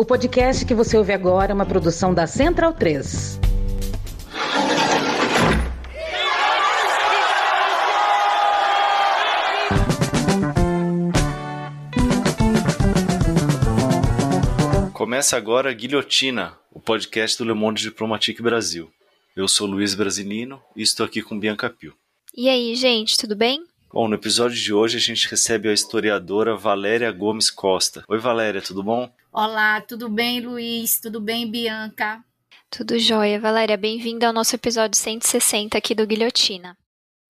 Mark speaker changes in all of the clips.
Speaker 1: O podcast que você ouve agora é uma produção da Central 3.
Speaker 2: Começa agora Guilhotina, o podcast do Le Monde Diplomatique Brasil. Eu sou Luiz Brasilino e estou aqui com Bianca Pio.
Speaker 3: E aí, gente, tudo bem?
Speaker 2: Bom, no episódio de hoje a gente recebe a historiadora Valéria Gomes Costa. Oi, Valéria, tudo bom?
Speaker 4: Olá, tudo bem, Luiz? Tudo bem, Bianca?
Speaker 3: Tudo jóia. Valéria, bem-vinda ao nosso episódio 160 aqui do Guilhotina.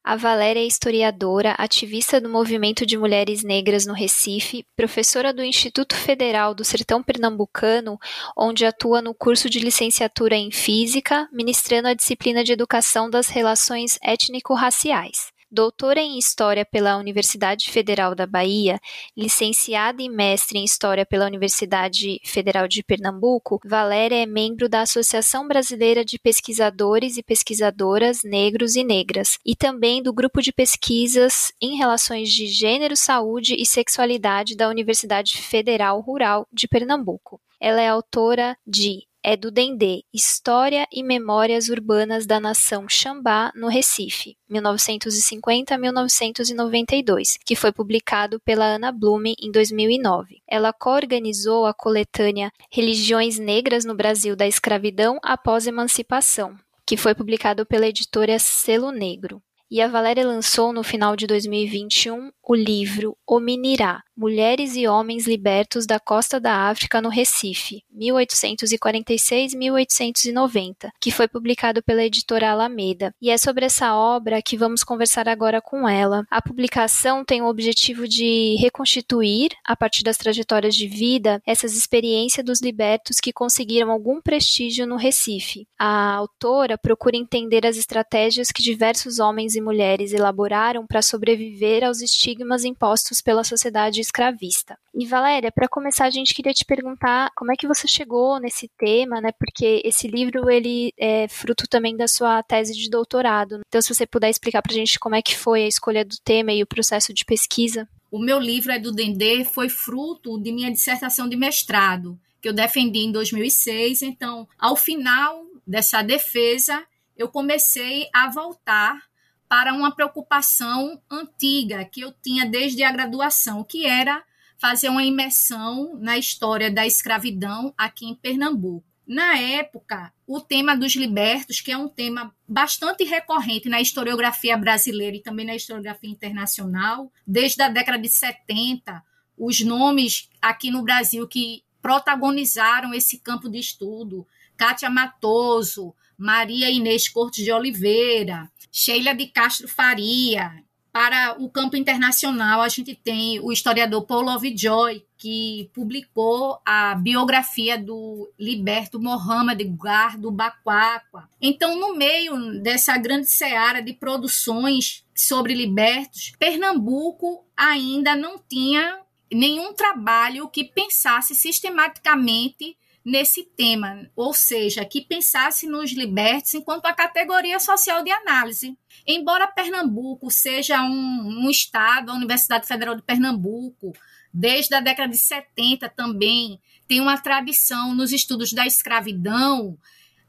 Speaker 3: A Valéria é historiadora, ativista do movimento de mulheres negras no Recife, professora do Instituto Federal do Sertão Pernambucano, onde atua no curso de licenciatura em Física, ministrando a disciplina de Educação das Relações Étnico-Raciais. Doutora em História pela Universidade Federal da Bahia, licenciada e mestre em História pela Universidade Federal de Pernambuco, Valéria é membro da Associação Brasileira de Pesquisadores e Pesquisadoras Negros e Negras e também do Grupo de Pesquisas em Relações de Gênero, Saúde e Sexualidade da Universidade Federal Rural de Pernambuco. Ela é autora de é do Dendê, História e Memórias Urbanas da Nação Xambá no Recife, 1950-1992, que foi publicado pela Ana Blume em 2009. Ela coorganizou a coletânea Religiões Negras no Brasil da Escravidão após Emancipação, que foi publicado pela editora Selo Negro. E a Valéria lançou no final de 2021 o livro Ominirá, Mulheres e Homens Libertos da Costa da África no Recife, 1846-1890, que foi publicado pela editora Alameda. E é sobre essa obra que vamos conversar agora com ela. A publicação tem o objetivo de reconstituir, a partir das trajetórias de vida, essas experiências dos libertos que conseguiram algum prestígio no Recife. A autora procura entender as estratégias que diversos homens e mulheres elaboraram para sobreviver aos estigmas estigmas impostos pela sociedade escravista. E Valéria, para começar, a gente queria te perguntar como é que você chegou nesse tema, né? Porque esse livro ele é fruto também da sua tese de doutorado. Então, se você puder explicar para a gente como é que foi a escolha do tema e o processo de pesquisa.
Speaker 4: O meu livro é do Dendê, foi fruto de minha dissertação de mestrado, que eu defendi em 2006. Então, ao final dessa defesa, eu comecei a voltar para uma preocupação antiga que eu tinha desde a graduação, que era fazer uma imersão na história da escravidão aqui em Pernambuco. Na época, o tema dos libertos, que é um tema bastante recorrente na historiografia brasileira e também na historiografia internacional, desde a década de 70, os nomes aqui no Brasil que protagonizaram esse campo de estudo, Kátia Matoso, Maria Inês Cortes de Oliveira, Sheila de Castro Faria. Para o campo internacional, a gente tem o historiador Paul Lovejoy, que publicou a biografia do liberto Mohamed Gar do Baquaqua. Então, no meio dessa grande seara de produções sobre libertos, Pernambuco ainda não tinha nenhum trabalho que pensasse sistematicamente nesse tema, ou seja, que pensasse nos libertos enquanto a categoria social de análise. Embora Pernambuco seja um, um estado, a Universidade Federal de Pernambuco, desde a década de 70 também tem uma tradição nos estudos da escravidão,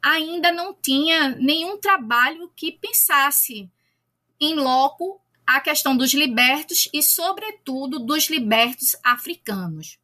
Speaker 4: ainda não tinha nenhum trabalho que pensasse em loco a questão dos libertos e, sobretudo, dos libertos africanos.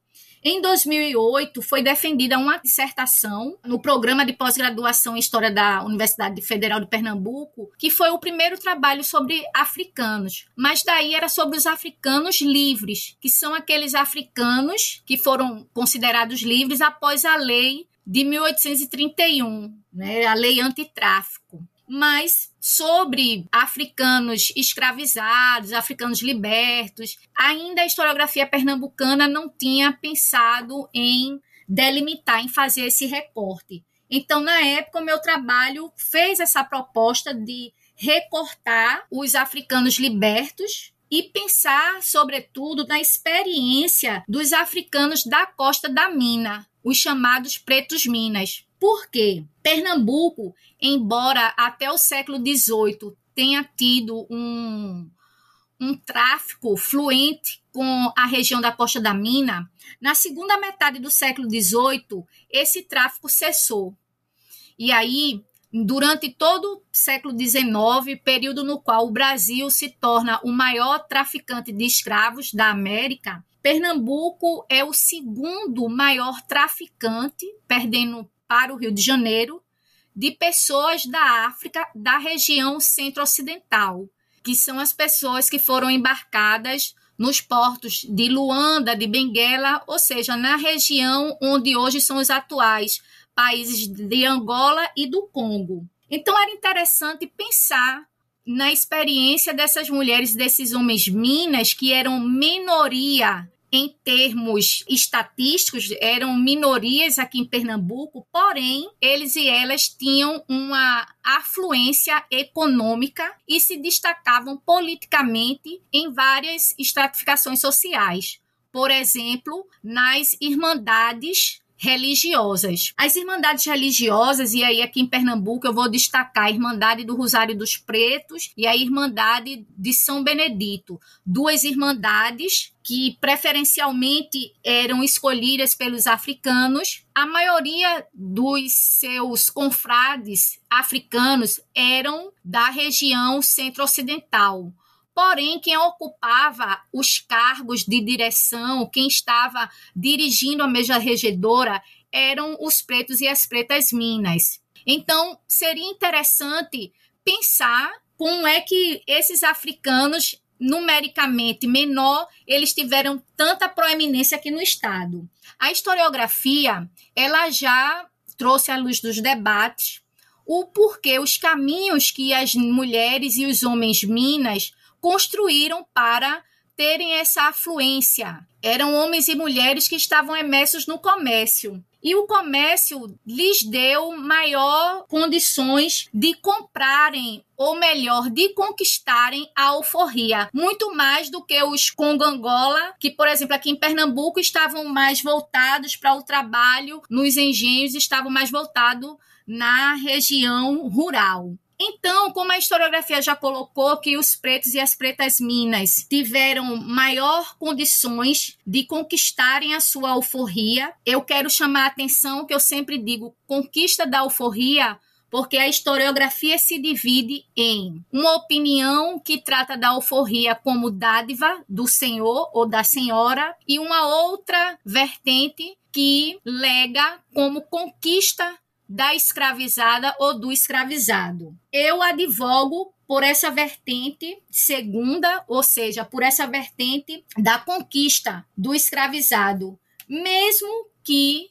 Speaker 4: Em 2008, foi defendida uma dissertação no programa de pós-graduação em História da Universidade Federal de Pernambuco, que foi o primeiro trabalho sobre africanos. Mas daí era sobre os africanos livres, que são aqueles africanos que foram considerados livres após a lei de 1831, né, a lei antitráfico mas sobre africanos escravizados, africanos libertos, ainda a historiografia pernambucana não tinha pensado em delimitar, em fazer esse recorte. Então, na época, o meu trabalho fez essa proposta de recortar os africanos libertos e pensar, sobretudo, na experiência dos africanos da costa da mina, os chamados pretos minas. Por quê? Pernambuco, embora até o século XVIII tenha tido um, um tráfico fluente com a região da Costa da Mina, na segunda metade do século XVIII, esse tráfico cessou. E aí, durante todo o século XIX, período no qual o Brasil se torna o maior traficante de escravos da América, Pernambuco é o segundo maior traficante, perdendo para o Rio de Janeiro, de pessoas da África, da região centro-ocidental, que são as pessoas que foram embarcadas nos portos de Luanda, de Benguela, ou seja, na região onde hoje são os atuais países de Angola e do Congo. Então era interessante pensar na experiência dessas mulheres, desses homens minas que eram minoria em termos estatísticos, eram minorias aqui em Pernambuco, porém, eles e elas tinham uma afluência econômica e se destacavam politicamente em várias estratificações sociais. Por exemplo, nas irmandades religiosas. As irmandades religiosas, e aí aqui em Pernambuco eu vou destacar a Irmandade do Rosário dos Pretos e a Irmandade de São Benedito, duas irmandades que preferencialmente eram escolhidas pelos africanos. A maioria dos seus confrades africanos eram da região centro-ocidental. Porém, quem ocupava os cargos de direção, quem estava dirigindo a mesa regedora, eram os pretos e as pretas minas. Então, seria interessante pensar como é que esses africanos numericamente menor, eles tiveram tanta proeminência aqui no estado. A historiografia, ela já trouxe à luz dos debates o porquê, os caminhos que as mulheres e os homens minas construíram para terem essa afluência. Eram homens e mulheres que estavam imersos no comércio. E o comércio lhes deu maior condições de comprarem, ou melhor, de conquistarem a alforria, muito mais do que os congangola, que, por exemplo, aqui em Pernambuco estavam mais voltados para o trabalho nos engenhos, estavam mais voltados na região rural. Então, como a historiografia já colocou que os pretos e as pretas minas tiveram maior condições de conquistarem a sua alforria, eu quero chamar a atenção que eu sempre digo conquista da alforria porque a historiografia se divide em uma opinião que trata da alforria como dádiva do senhor ou da senhora e uma outra vertente que lega como conquista da escravizada ou do escravizado. Eu advogo por essa vertente segunda, ou seja, por essa vertente da conquista do escravizado, mesmo que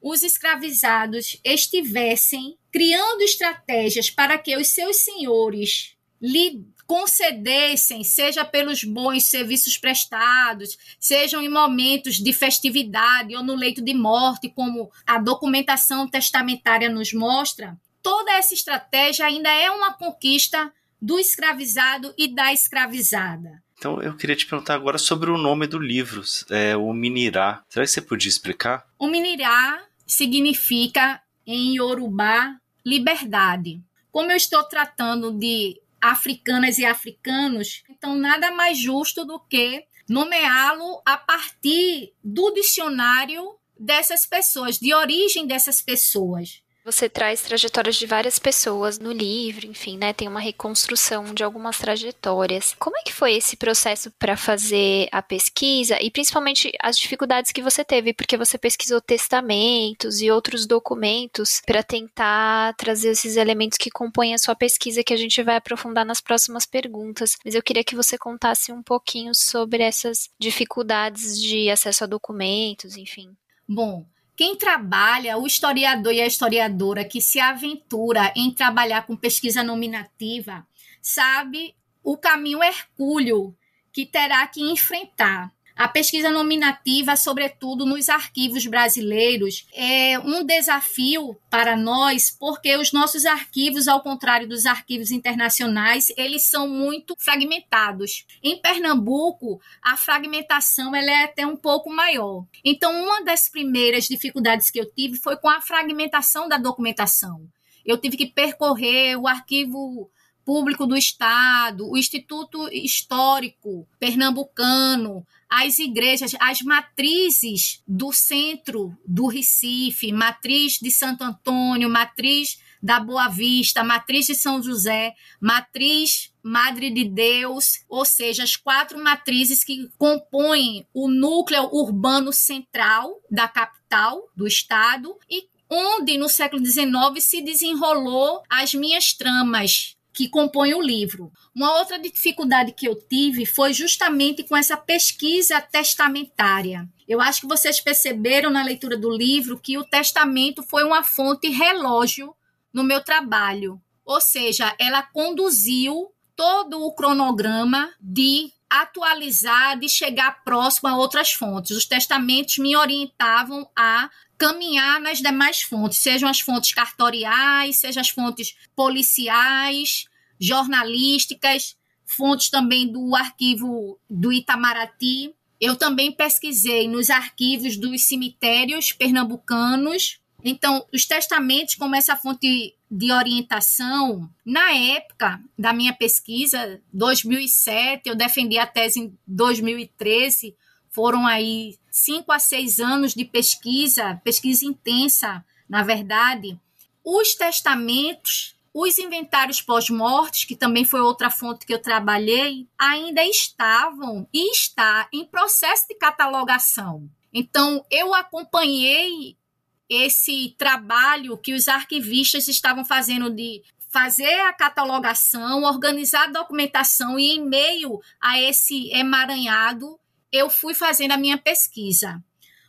Speaker 4: os escravizados estivessem criando estratégias para que os seus senhores lhe concedessem, seja pelos bons serviços prestados, sejam em momentos de festividade ou no leito de morte, como a documentação testamentária nos mostra, toda essa estratégia ainda é uma conquista do escravizado e da escravizada.
Speaker 2: Então eu queria te perguntar agora sobre o nome do livro, é, o Minirá. Será que você podia explicar?
Speaker 4: O Minirá significa em Yorubá liberdade. Como eu estou tratando de africanas e africanos, então nada mais justo do que nomeá-lo a partir do dicionário dessas pessoas, de origem dessas pessoas.
Speaker 3: Você traz trajetórias de várias pessoas no livro, enfim, né? Tem uma reconstrução de algumas trajetórias. Como é que foi esse processo para fazer a pesquisa e principalmente as dificuldades que você teve, porque você pesquisou testamentos e outros documentos para tentar trazer esses elementos que compõem a sua pesquisa que a gente vai aprofundar nas próximas perguntas. Mas eu queria que você contasse um pouquinho sobre essas dificuldades de acesso a documentos, enfim.
Speaker 4: Bom, quem trabalha, o historiador e a historiadora que se aventura em trabalhar com pesquisa nominativa, sabe o caminho hercúleo que terá que enfrentar. A pesquisa nominativa, sobretudo nos arquivos brasileiros, é um desafio para nós, porque os nossos arquivos, ao contrário dos arquivos internacionais, eles são muito fragmentados. Em Pernambuco, a fragmentação ela é até um pouco maior. Então, uma das primeiras dificuldades que eu tive foi com a fragmentação da documentação. Eu tive que percorrer o arquivo Público do Estado, o Instituto Histórico Pernambucano, as igrejas, as matrizes do centro do Recife, matriz de Santo Antônio, matriz da Boa Vista, matriz de São José, matriz Madre de Deus, ou seja, as quatro matrizes que compõem o núcleo urbano central da capital do estado e onde no século XIX se desenrolou as minhas tramas que compõem o livro. Uma outra dificuldade que eu tive foi justamente com essa pesquisa testamentária. Eu acho que vocês perceberam na leitura do livro que o testamento foi uma fonte relógio no meu trabalho. Ou seja, ela conduziu todo o cronograma de atualizar, de chegar próximo a outras fontes. Os testamentos me orientavam a caminhar nas demais fontes, sejam as fontes cartoriais, sejam as fontes policiais, jornalísticas, fontes também do arquivo do Itamaraty. Eu também pesquisei nos arquivos dos cemitérios pernambucanos então, os testamentos, como essa fonte de orientação, na época da minha pesquisa, 2007, eu defendi a tese em 2013, foram aí cinco a seis anos de pesquisa, pesquisa intensa, na verdade. Os testamentos, os inventários pós-mortes, que também foi outra fonte que eu trabalhei, ainda estavam e está em processo de catalogação. Então, eu acompanhei esse trabalho que os arquivistas estavam fazendo de fazer a catalogação, organizar a documentação e em meio a esse emaranhado, eu fui fazendo a minha pesquisa.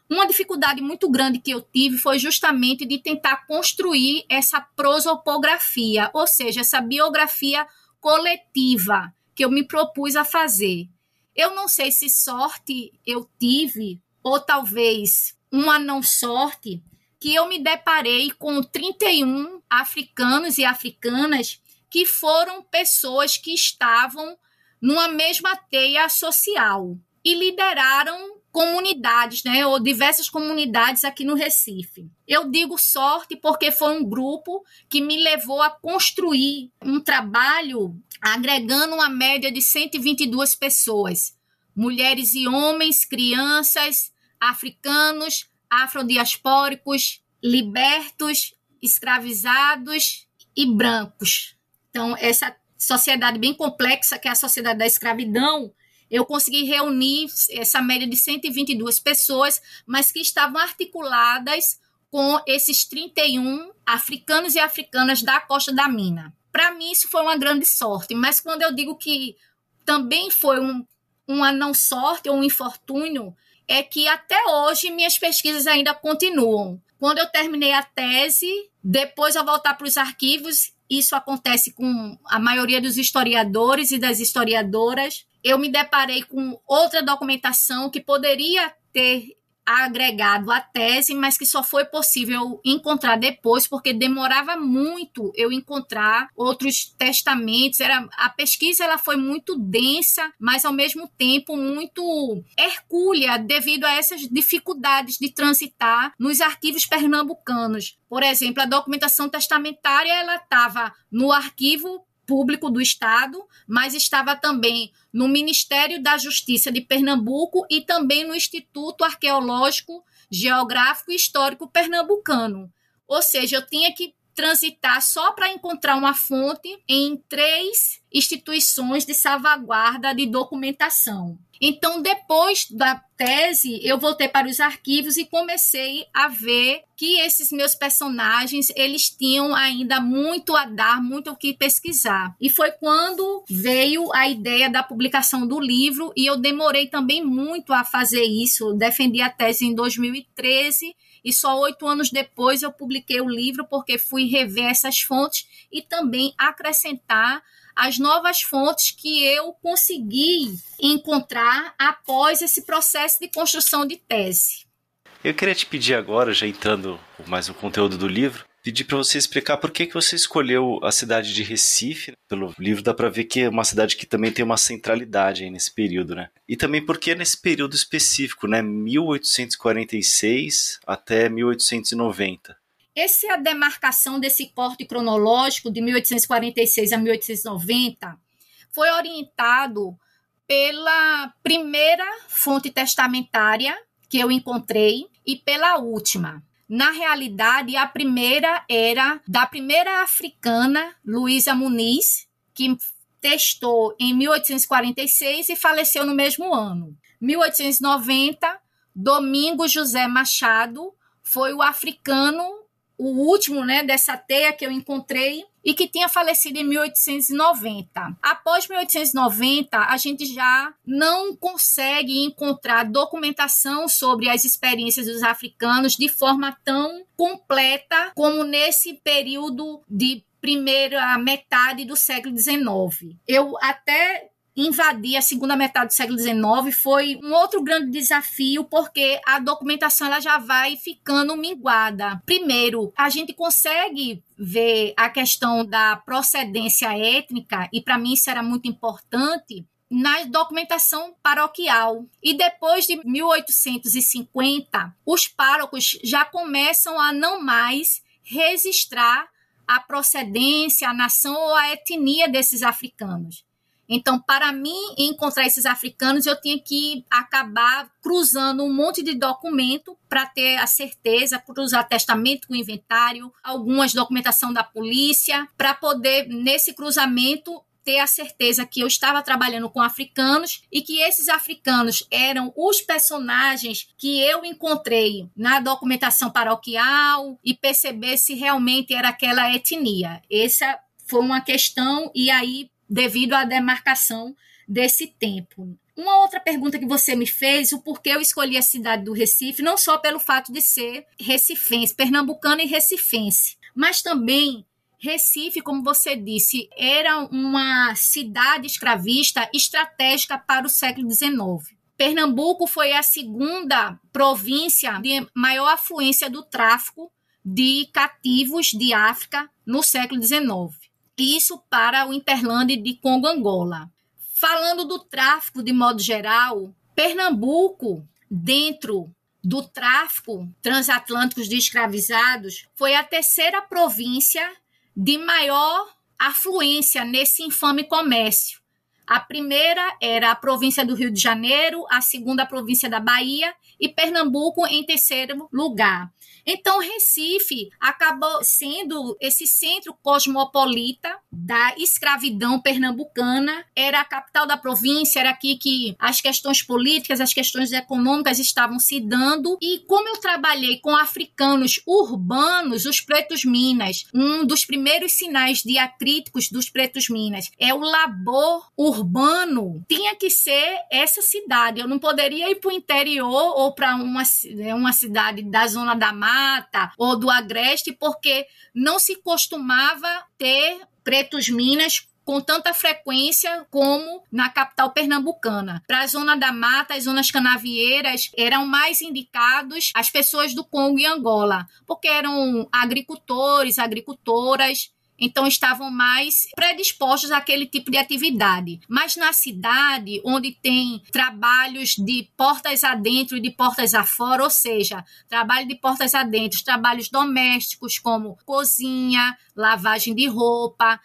Speaker 4: Uma dificuldade muito grande que eu tive foi justamente de tentar construir essa prosopografia, ou seja, essa biografia coletiva que eu me propus a fazer. Eu não sei se sorte eu tive, ou talvez uma não sorte, que eu me deparei com 31 africanos e africanas que foram pessoas que estavam numa mesma teia social e lideraram comunidades, né, ou diversas comunidades aqui no Recife. Eu digo sorte porque foi um grupo que me levou a construir um trabalho agregando uma média de 122 pessoas, mulheres e homens, crianças, africanos, afrodiaspóricos, libertos, escravizados e brancos. Então, essa sociedade bem complexa, que é a sociedade da escravidão, eu consegui reunir essa média de 122 pessoas, mas que estavam articuladas com esses 31 africanos e africanas da Costa da Mina. Para mim, isso foi uma grande sorte, mas quando eu digo que também foi um, uma não sorte ou um infortúnio, é que até hoje minhas pesquisas ainda continuam. Quando eu terminei a tese, depois eu voltar para os arquivos, isso acontece com a maioria dos historiadores e das historiadoras. Eu me deparei com outra documentação que poderia ter agregado à tese, mas que só foi possível encontrar depois, porque demorava muito eu encontrar outros testamentos. Era, a pesquisa ela foi muito densa, mas ao mesmo tempo muito hercúlea devido a essas dificuldades de transitar nos arquivos pernambucanos. Por exemplo, a documentação testamentária ela estava no arquivo público do Estado, mas estava também no Ministério da Justiça de Pernambuco e também no Instituto Arqueológico, Geográfico e Histórico Pernambucano. Ou seja, eu tinha que transitar só para encontrar uma fonte em três instituições de salvaguarda de documentação. Então, depois da tese, eu voltei para os arquivos e comecei a ver que esses meus personagens, eles tinham ainda muito a dar, muito o que pesquisar. E foi quando veio a ideia da publicação do livro e eu demorei também muito a fazer isso. Defendi a tese em 2013 e só oito anos depois eu publiquei o livro porque fui rever essas fontes e também acrescentar as novas fontes que eu consegui encontrar após esse processo de construção de tese.
Speaker 2: Eu queria te pedir agora, já entrando mais no conteúdo do livro, pedir para você explicar por que, que você escolheu a cidade de Recife. Pelo livro dá para ver que é uma cidade que também tem uma centralidade nesse período, né? E também porque é nesse período específico, né? 1846 até 1890.
Speaker 4: essa demarcação desse corte cronológico de 1846 a 1890 foi orientado pela primeira fonte testamentária que eu encontrei e pela última. Na realidade, a primeira era da primeira africana, Luísa Muniz, que testou em 1846 e faleceu no mesmo ano. 1890, Domingos José Machado foi o africano, o último né, dessa teia que eu encontrei, e que tinha falecido em 1890. Após 1890, a gente já não consegue encontrar documentação sobre as experiências dos africanos de forma tão completa como nesse período de primeira metade do século XIX. Eu até invadir a segunda metade do século XIX foi um outro grande desafio, porque a documentação ela já vai ficando minguada. Primeiro, a gente consegue ver a questão da procedência étnica, e para mim isso era muito importante, na documentação paroquial. E depois de 1850, os párocos já começam a não mais registrar a procedência, a nação ou a etnia desses africanos. Então, para mim encontrar esses africanos, eu tinha que acabar cruzando um monte de documento para ter a certeza, cruzar testamento com inventário, algumas documentação da polícia, para poder, nesse cruzamento, ter a certeza que eu estava trabalhando com africanos e que esses africanos eram os personagens que eu encontrei na documentação paroquial e perceber se realmente era aquela etnia. Essa foi uma questão, e aí devido à demarcação desse tempo. Uma outra pergunta que você me fez, o porquê eu escolhi a cidade do Recife, não só pelo fato de ser recifense, pernambucana e recifense, mas também Recife, como você disse, era uma cidade escravista estratégica para o século XIX. Pernambuco foi a segunda província de maior afluência do tráfico de cativos de África no século XIX isso para o Interland de Congo Angola. Falando do tráfico de modo geral, Pernambuco, dentro do tráfico transatlântico de escravizados, foi a terceira província de maior afluência nesse infame comércio. A primeira era a província do Rio de Janeiro, a segunda a província da Bahia e Pernambuco em terceiro lugar. Então, Recife acabou sendo esse centro cosmopolita da escravidão pernambucana. Era a capital da província, era aqui que as questões políticas, as questões econômicas estavam se dando. E como eu trabalhei com africanos urbanos, os pretos Minas, um dos primeiros sinais diacríticos dos pretos Minas é o labor urbano. Tinha que ser essa cidade. Eu não poderia ir para o interior ou para uma, uma cidade da zona da mata ou do agreste, porque não se costumava ter pretos minas com tanta frequência como na capital pernambucana. Para a zona da mata, as zonas canavieiras eram mais indicados as pessoas do Congo e Angola, porque eram agricultores, agricultoras então estavam mais predispostos àquele tipo de atividade. Mas na cidade, onde tem trabalhos de portas adentro e de portas afora, ou seja, trabalho de portas adentro, trabalhos domésticos como cozinha, lavagem de roupa,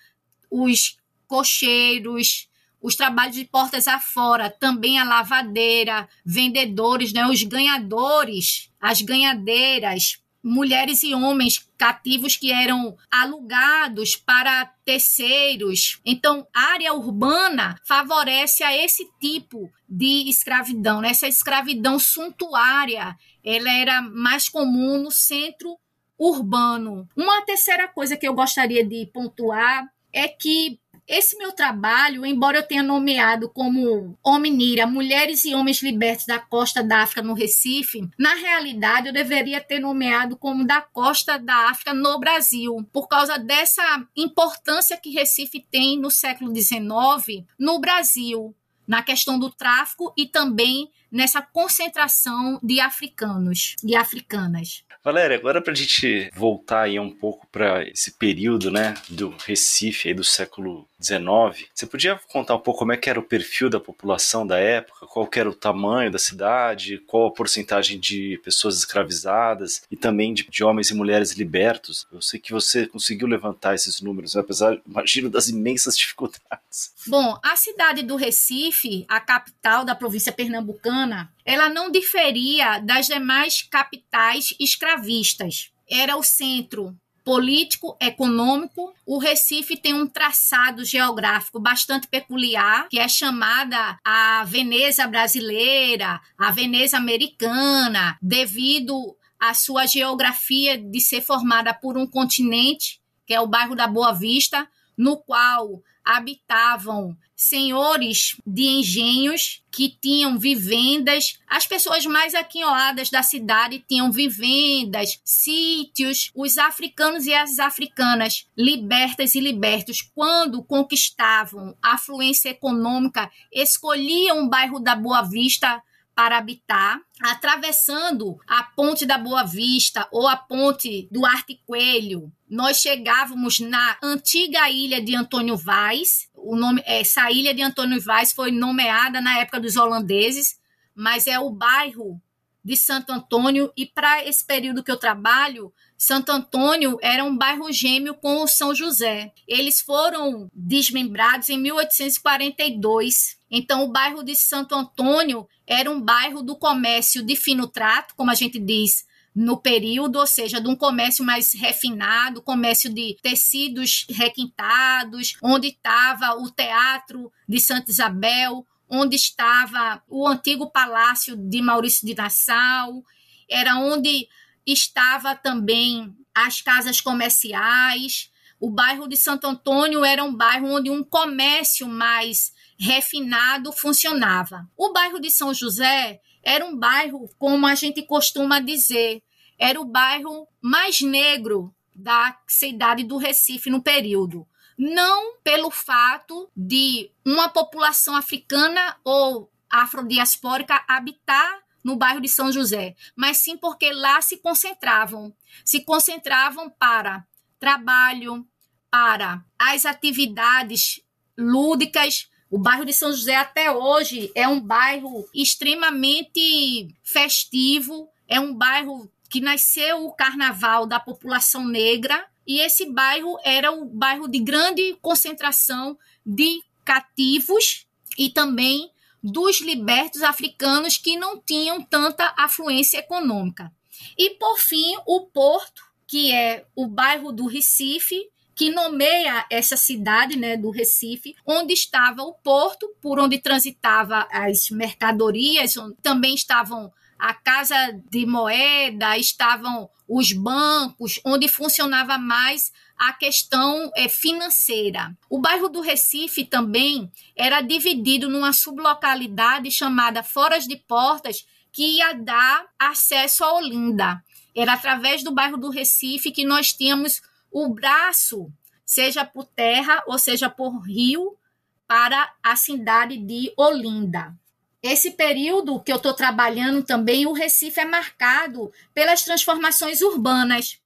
Speaker 4: os cocheiros, os trabalhos de portas afora, também a lavadeira, vendedores, né, os ganhadores, as ganhadeiras, mulheres e homens cativos que eram alugados para terceiros. Então, área urbana favorece a esse tipo de escravidão, né? essa escravidão suntuária, ela era mais comum no centro urbano. Uma terceira coisa que eu gostaria de pontuar é que esse meu trabalho, embora eu tenha nomeado como Hominira, Mulheres e Homens Libertos da Costa da África no Recife, na realidade eu deveria ter nomeado como da Costa da África no Brasil, por causa dessa importância que Recife tem no século XIX no Brasil, na questão do tráfico e também nessa concentração de africanos e africanas.
Speaker 2: Valéria, agora para a gente voltar aí um pouco para esse período, né, do Recife aí do século XIX, você podia contar um pouco como é que era o perfil da população da época, qual era o tamanho da cidade, qual a porcentagem de pessoas escravizadas e também de, de homens e mulheres libertos? Eu sei que você conseguiu levantar esses números, né? apesar, imagino, das imensas dificuldades.
Speaker 4: Bom, a cidade do Recife, a capital da província pernambucana, ela não diferia das demais capitais escravistas. Era o centro político, econômico. O Recife tem um traçado geográfico bastante peculiar, que é chamada a Veneza brasileira, a Veneza americana, devido à sua geografia de ser formada por um continente, que é o bairro da Boa Vista, no qual habitavam senhores de engenhos que tinham vivendas. As pessoas mais aquinhoadas da cidade tinham vivendas, sítios. Os africanos e as africanas, libertas e libertos, quando conquistavam a afluência econômica, escolhiam o bairro da Boa Vista para habitar, atravessando a ponte da Boa Vista ou a ponte do Arte Coelho. Nós chegávamos na antiga ilha de Antônio Vaz. O nome, essa ilha de Antônio Vaz foi nomeada na época dos holandeses, mas é o bairro de Santo Antônio e para esse período que eu trabalho, Santo Antônio era um bairro gêmeo com o São José. Eles foram desmembrados em 1842. Então, o bairro de Santo Antônio era um bairro do comércio de fino trato, como a gente diz no período, ou seja, de um comércio mais refinado, comércio de tecidos requintados, onde estava o teatro de Santa Isabel, onde estava o antigo palácio de Maurício de Nassau, era onde estava também as casas comerciais. O bairro de Santo Antônio era um bairro onde um comércio mais refinado funcionava. O bairro de São José era um bairro, como a gente costuma dizer, era o bairro mais negro da cidade do Recife no período não pelo fato de uma população africana ou afrodiaspórica habitar no bairro de São José, mas sim porque lá se concentravam, se concentravam para trabalho, para as atividades lúdicas. O bairro de São José até hoje é um bairro extremamente festivo, é um bairro que nasceu o carnaval da população negra e esse bairro era o bairro de grande concentração de cativos e também dos libertos africanos que não tinham tanta afluência econômica. E, por fim, o Porto, que é o bairro do Recife, que nomeia essa cidade né, do Recife, onde estava o porto, por onde transitava as mercadorias, também estavam a casa de moeda, estavam os bancos, onde funcionava mais a questão é, financeira. O bairro do Recife também era dividido numa sublocalidade chamada Foras de Portas, que ia dar acesso a Olinda. Era através do bairro do Recife que nós tínhamos o braço, seja por terra ou seja por rio, para a cidade de Olinda. Esse período que eu estou trabalhando também, o Recife é marcado pelas transformações urbanas.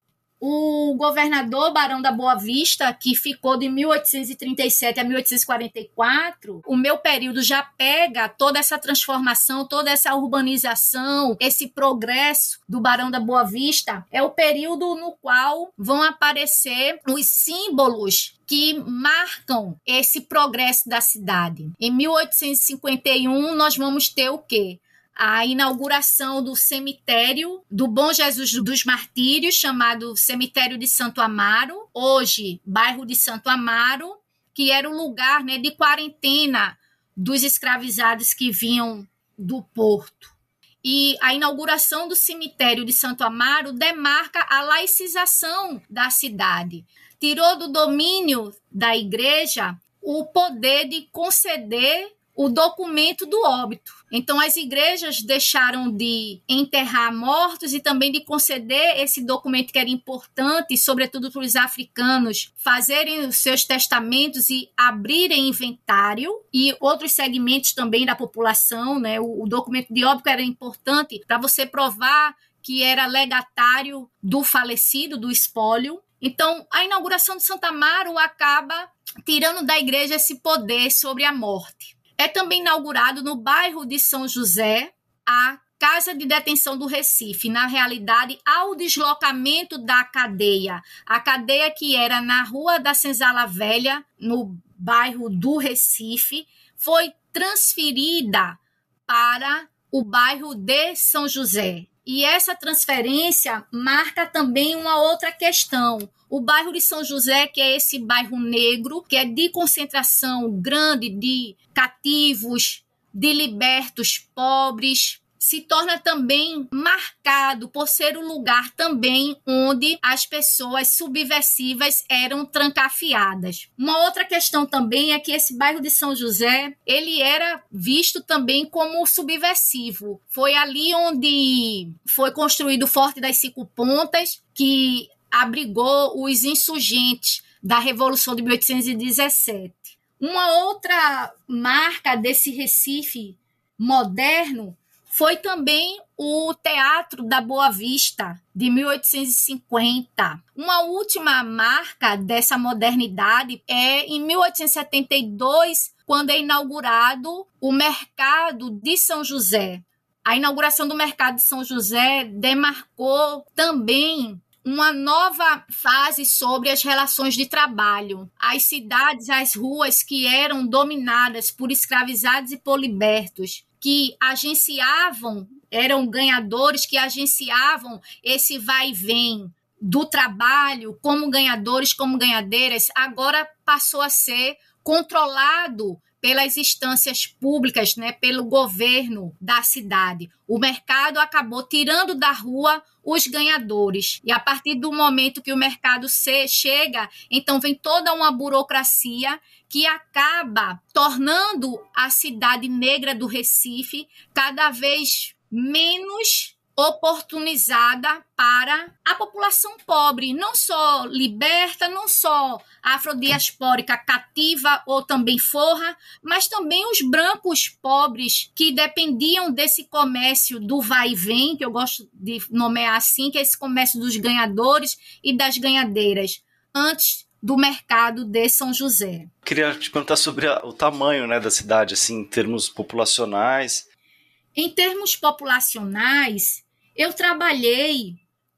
Speaker 4: O governador Barão da Boa Vista, que ficou de 1837 a 1844, o meu período já pega toda essa transformação, toda essa urbanização, esse progresso do Barão da Boa Vista. É o período no qual vão aparecer os símbolos que marcam esse progresso da cidade. Em 1851, nós vamos ter o quê? A inauguração do cemitério do Bom Jesus dos Martírios, chamado Cemitério de Santo Amaro, hoje bairro de Santo Amaro, que era o lugar né, de quarentena dos escravizados que vinham do porto. E a inauguração do cemitério de Santo Amaro demarca a laicização da cidade. Tirou do domínio da igreja o poder de conceder o documento do óbito. Então, as igrejas deixaram de enterrar mortos e também de conceder esse documento que era importante, sobretudo para os africanos, fazerem os seus testamentos e abrirem inventário, e outros segmentos também da população. Né? O, o documento de óbito era importante para você provar que era legatário do falecido, do espólio. Então, a inauguração de Santa Amaro acaba tirando da igreja esse poder sobre a morte. É também inaugurado no bairro de São José a Casa de Detenção do Recife, na realidade, ao deslocamento da cadeia. A cadeia que era na Rua da Senzala Velha, no bairro do Recife, foi transferida para o bairro de São José. E essa transferência marca também uma outra questão. O bairro de São José, que é esse bairro negro, que é de concentração grande de cativos, de libertos pobres, se torna também marcado por ser o lugar também onde as pessoas subversivas eram trancafiadas. Uma outra questão também é que esse bairro de São José, ele era visto também como subversivo. Foi ali onde foi construído o Forte das Cinco Pontas, que abrigou os insurgentes da Revolução de 1817. Uma outra marca desse Recife moderno foi também o Teatro da Boa Vista, de 1850. Uma última marca dessa modernidade é em 1872, quando é inaugurado o Mercado de São José. A inauguração do Mercado de São José demarcou também uma nova fase sobre as relações de trabalho. As cidades, as ruas que eram dominadas por escravizados e por libertos que agenciavam, eram ganhadores que agenciavam esse vai e vem do trabalho como ganhadores, como ganhadeiras, agora passou a ser controlado pelas instâncias públicas, né, pelo governo da cidade. O mercado acabou tirando da rua os ganhadores. E a partir do momento que o mercado se chega, então vem toda uma burocracia que acaba tornando a cidade negra do Recife cada vez menos oportunizada para a população pobre, não só liberta, não só afrodiaspórica cativa ou também forra, mas também os brancos pobres que dependiam desse comércio do vai e vem, que eu gosto de nomear assim, que é esse comércio dos ganhadores e das ganhadeiras, antes do mercado de São José.
Speaker 2: Queria te perguntar sobre o tamanho né, da cidade, assim, em termos populacionais.
Speaker 4: Em termos populacionais, eu trabalhei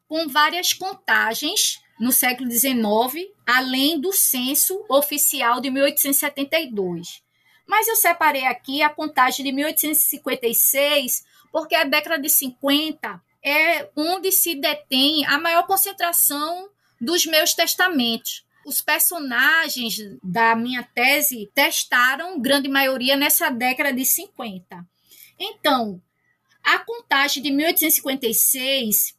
Speaker 4: com várias contagens no século XIX, além do censo oficial de 1872. Mas eu separei aqui a contagem de 1856, porque a década de 50 é onde se detém a maior concentração dos meus testamentos. Os personagens da minha tese testaram, grande maioria, nessa década de 50. Então, a contagem de 1856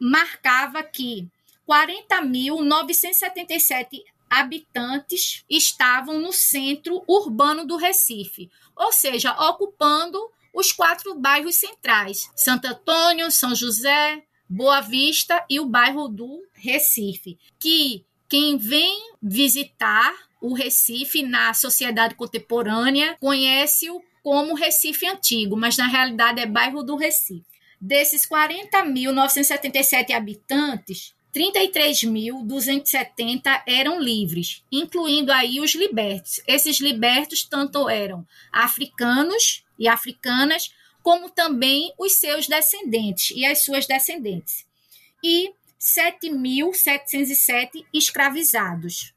Speaker 4: marcava que 40.977 habitantes estavam no centro urbano do Recife, ou seja, ocupando os quatro bairros centrais: Santo Antônio, São José, Boa Vista e o bairro do Recife, que quem vem visitar o Recife na sociedade contemporânea conhece-o como Recife Antigo, mas na realidade é bairro do Recife. Desses 40.977 habitantes, 33.270 eram livres, incluindo aí os libertos. Esses libertos tanto eram africanos e africanas, como também os seus descendentes e as suas descendentes. E 7.707 escravizados.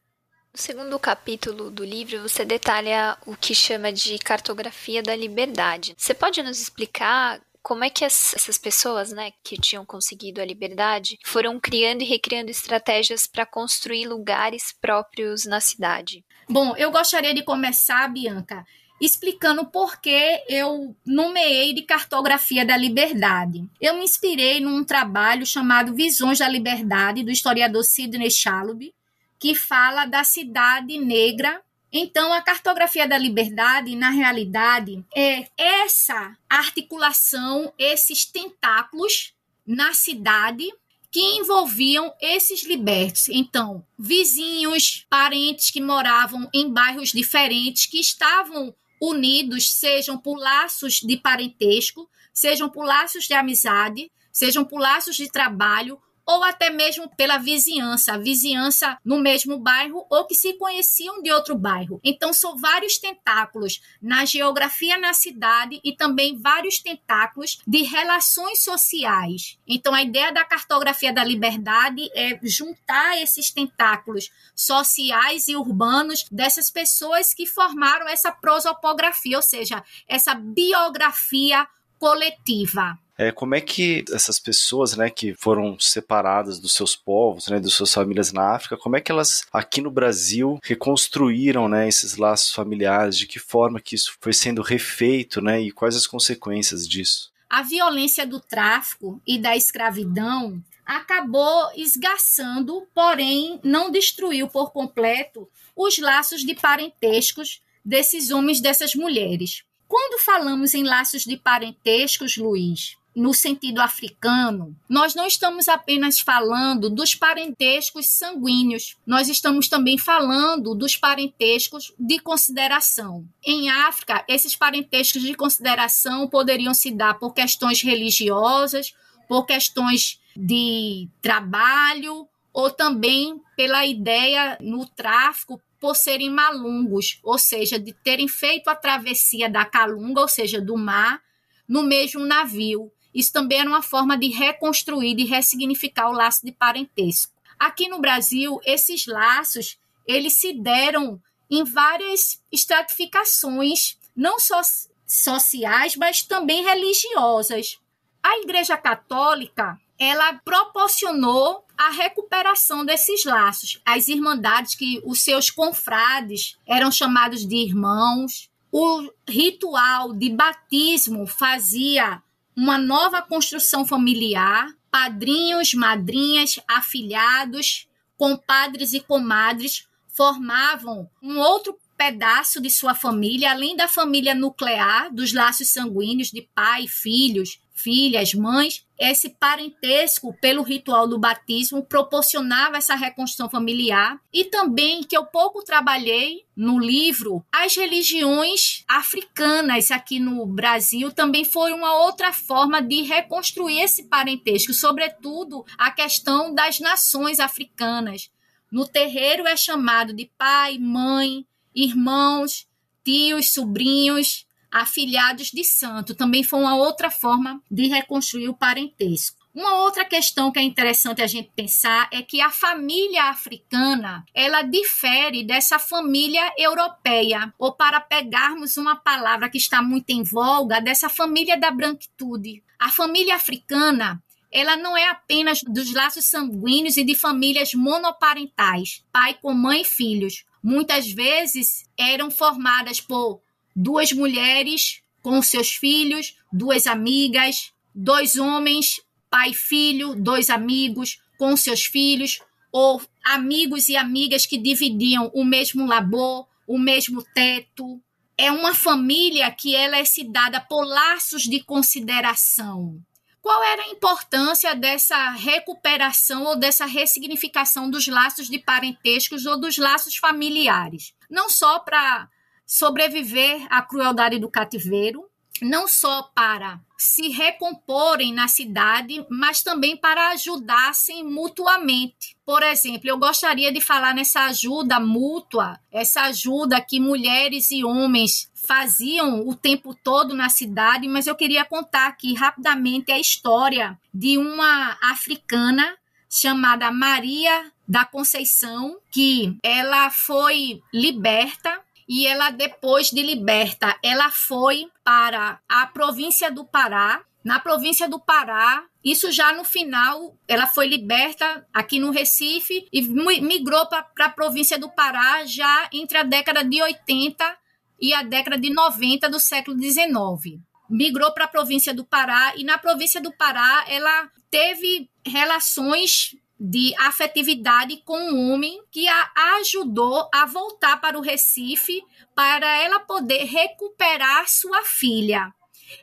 Speaker 3: No segundo capítulo do livro, você detalha o que chama de cartografia da liberdade. Você pode nos explicar como é que as, essas pessoas, né, que tinham conseguido a liberdade, foram criando e recriando estratégias para construir lugares próprios na cidade?
Speaker 4: Bom, eu gostaria de começar, Bianca, explicando por que eu nomeei de cartografia da liberdade. Eu me inspirei num trabalho chamado Visões da Liberdade, do historiador Sidney Chalub, que fala da cidade negra Então, a cartografia da liberdade, na realidade, é essa articulação, esses tentáculos na cidade que envolviam esses libertos. Então, vizinhos, parentes que moravam em bairros diferentes, que estavam unidos, sejam por laços de parentesco, sejam por laços de amizade, sejam por laços de trabalho ou até mesmo pela vizinhança, vizinhança no mesmo bairro ou que se conheciam de outro bairro. Então são vários tentáculos na geografia na cidade e também vários tentáculos de relações sociais. Então a ideia da cartografia da liberdade é juntar esses tentáculos sociais e urbanos dessas pessoas que formaram essa prosopografia, ou seja, essa biografia coletiva.
Speaker 2: É, como é que essas pessoas, né, que foram separadas dos seus povos, né, das suas famílias na África, como é que elas aqui no Brasil reconstruíram, né, esses laços familiares? De que forma que isso foi sendo refeito, né, e quais as consequências disso?
Speaker 4: A violência do tráfico e da escravidão acabou esgaçando, porém não destruiu por completo os laços de parentescos desses homens, dessas mulheres. Quando falamos em laços de parentescos, Luiz, no sentido africano, nós não estamos apenas falando dos parentescos sanguíneos, nós estamos também falando dos parentescos de consideração. Em África, esses parentescos de consideração poderiam se dar por questões religiosas, por questões de trabalho ou também pela ideia no tráfico por serem malungos, ou seja, de terem feito a travessia da calunga, ou seja, do mar, no mesmo navio. Isso também era uma forma de reconstruir, de ressignificar o laço de parentesco. Aqui no Brasil, esses laços, eles se deram em várias estratificações, não só sociais, mas também religiosas. A Igreja Católica, ela proporcionou a recuperação desses laços. As irmandades que os seus confrades eram chamados de irmãos. O ritual de batismo fazia uma nova construção familiar, padrinhos, madrinhas, afilhados, compadres e comadres formavam um outro pedaço de sua família, além da família nuclear, dos laços sanguíneos de pai, filhos, filhas, mães, esse parentesco pelo ritual do batismo proporcionava essa reconstrução familiar e também que eu pouco trabalhei no livro as religiões africanas aqui no Brasil também foi uma outra forma de reconstruir esse parentesco, sobretudo a questão das nações africanas. No terreiro é chamado de pai, mãe, irmãos, tios, sobrinhos, afilhados de santo. Também foi uma outra forma de reconstruir o parentesco. Uma outra questão que é interessante a gente pensar é que a família africana, ela difere dessa família europeia, ou para pegarmos uma palavra que está muito em voga, dessa família da branquitude. A família africana, ela não é apenas dos laços sanguíneos e de famílias monoparentais, pai com mãe e filhos. Muitas vezes eram formadas por duas mulheres com seus filhos, duas amigas, dois homens, pai e filho, dois amigos com seus filhos, ou amigos e amigas que dividiam o mesmo labor, o mesmo teto. É uma família que ela é se dada por laços de consideração. Qual era a importância dessa recuperação ou dessa ressignificação dos laços de parentescos ou dos laços familiares? Não só para sobreviver à crueldade do cativeiro, não só para se recomporem na cidade, mas também para ajudassem mutuamente. Por exemplo, eu gostaria de falar nessa ajuda mútua, essa ajuda que mulheres e homens faziam o tempo todo na cidade, mas eu queria contar aqui rapidamente a história de uma africana chamada Maria da Conceição, que ela foi liberta e ela depois de liberta, ela foi para a província do Pará. Na província do Pará, isso já no final, ela foi liberta aqui no Recife e migrou para a província do Pará já entre a década de 80 e a década de 90 do século 19 migrou para a província do Pará e na província do Pará ela teve relações de afetividade com um homem que a ajudou a voltar para o Recife para ela poder recuperar sua filha.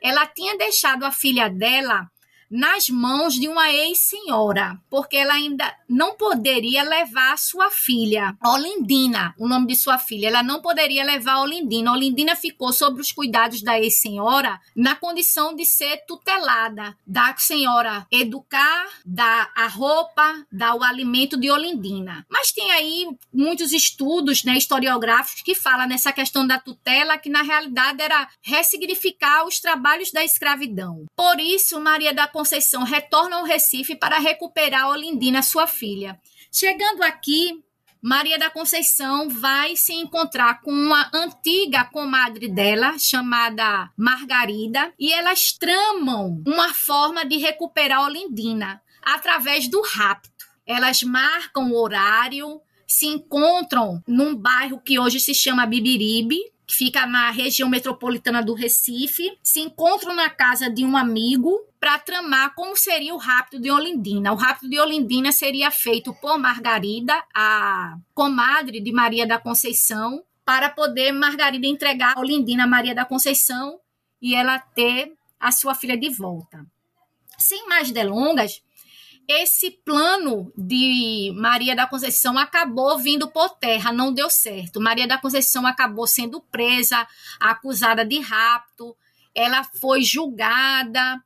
Speaker 4: Ela tinha deixado a filha dela nas mãos de uma ex-senhora, porque ela ainda não poderia levar sua filha, Olindina, o nome de sua filha, ela não poderia levar Olindina. Olindina ficou sob os cuidados da ex-senhora na condição de ser tutelada, da senhora educar, dar a roupa, dar o alimento de Olindina. Mas tem aí muitos estudos né, historiográficos que falam nessa questão da tutela, que na realidade era ressignificar os trabalhos da escravidão. Por isso, Maria da Conceição retorna ao Recife para recuperar Olindina, sua filha. Chegando aqui, Maria da Conceição vai se encontrar com uma antiga comadre dela, chamada Margarida, e elas tramam uma forma de recuperar Olindina através do rapto. Elas marcam o horário, se encontram num bairro que hoje se chama Bibiribe, que fica na região metropolitana do Recife, se encontram na casa de um amigo para tramar como seria o rapto de Olindina. O rapto de Olindina seria feito por Margarida, a comadre de Maria da Conceição, para poder Margarida entregar a Olindina a Maria da Conceição e ela ter a sua filha de volta. Sem mais delongas, esse plano de Maria da Conceição acabou vindo por terra, não deu certo. Maria da Conceição acabou sendo presa, acusada de rapto, ela foi julgada.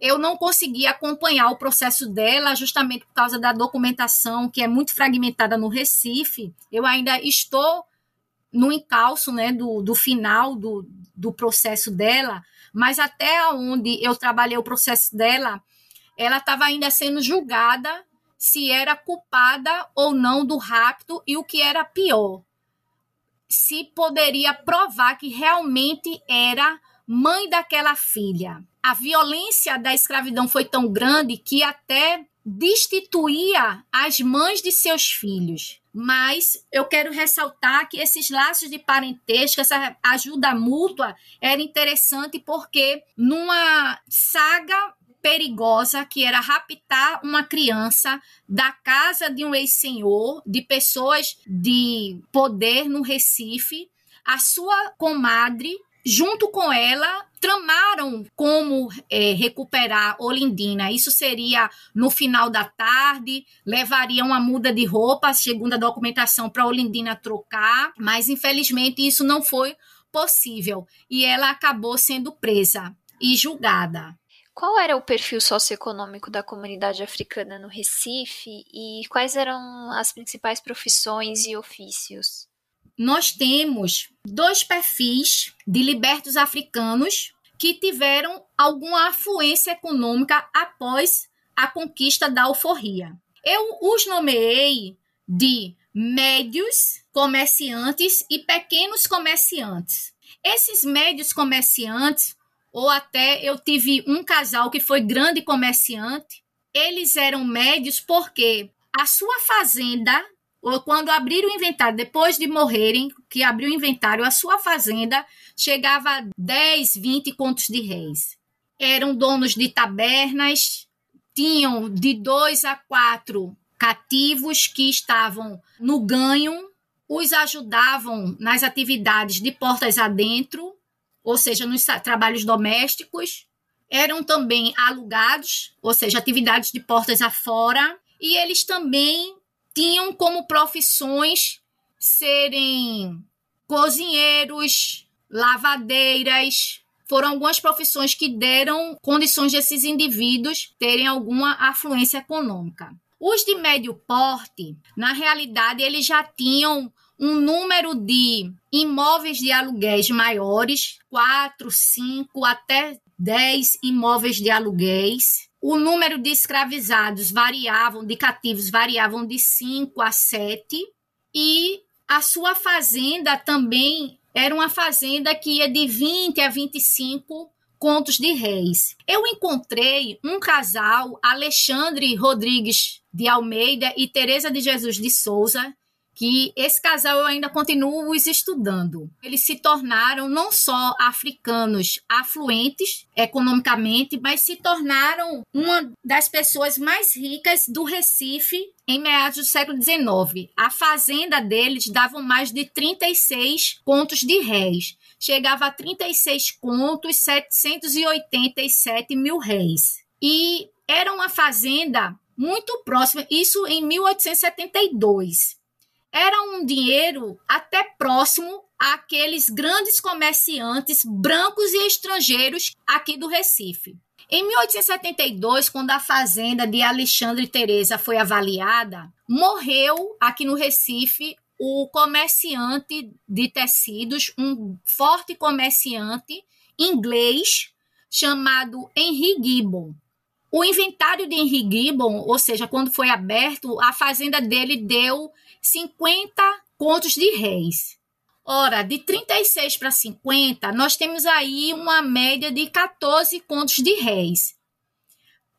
Speaker 4: Eu não consegui acompanhar o processo dela, justamente por causa da documentação que é muito fragmentada no Recife. Eu ainda estou no encalço né, do, do final do, do processo dela, mas até onde eu trabalhei o processo dela, ela estava ainda sendo julgada se era culpada ou não do rapto e o que era pior, se poderia provar que realmente era mãe daquela filha. A violência da escravidão foi tão grande que até destituía as mães de seus filhos. Mas eu quero ressaltar que esses laços de parentesco, essa ajuda mútua, era interessante porque numa saga perigosa que era raptar uma criança da casa de um ex-senhor, de pessoas de poder no Recife. A sua comadre, junto com ela, tramaram como é, recuperar Olindina. Isso seria no final da tarde, levaria uma muda de roupa, segundo a documentação, para Olindina trocar, mas infelizmente isso não foi possível e ela acabou sendo presa e julgada.
Speaker 3: Qual era o perfil socioeconômico da comunidade africana no Recife e quais eram as principais profissões e ofícios?
Speaker 4: Nós temos dois perfis de libertos africanos que tiveram alguma afluência econômica após a conquista da alforria. Eu os nomeei de médios comerciantes e pequenos comerciantes. Esses médios comerciantes ou até eu tive um casal que foi grande comerciante. Eles eram médios porque a sua fazenda, ou quando abriram o inventário, depois de morrerem, que abriu o inventário, a sua fazenda chegava a 10, 20 contos de réis. Eram donos de tabernas, tinham de dois a quatro cativos que estavam no ganho, os ajudavam nas atividades de portas adentro, ou seja, nos trabalhos domésticos, eram também alugados, ou seja, atividades de portas afora, e eles também tinham como profissões serem cozinheiros, lavadeiras. Foram algumas profissões que deram condições desses indivíduos terem alguma afluência econômica. Os de médio porte, na realidade, eles já tinham um número de imóveis de aluguéis maiores, 4, 5 até 10 imóveis de aluguéis. O número de escravizados variavam, de cativos variavam de 5 a 7 e a sua fazenda também era uma fazenda que ia de 20 a 25 contos de réis. Eu encontrei um casal, Alexandre Rodrigues de Almeida e Teresa de Jesus de Souza, que esse casal eu ainda continuo os estudando. Eles se tornaram não só africanos afluentes economicamente, mas se tornaram uma das pessoas mais ricas do Recife em meados do século XIX. A fazenda deles dava mais de 36 contos de réis. Chegava a 36 contos, 787 mil réis. E era uma fazenda muito próxima, isso em 1872 era um dinheiro até próximo àqueles grandes comerciantes brancos e estrangeiros aqui do Recife. Em 1872, quando a fazenda de Alexandre Teresa foi avaliada, morreu aqui no Recife o comerciante de tecidos, um forte comerciante inglês chamado Henry Gibbon. O inventário de Henry Gibbon, ou seja, quando foi aberto, a fazenda dele deu 50 contos de réis. Ora, de 36 para 50, nós temos aí uma média de 14 contos de réis.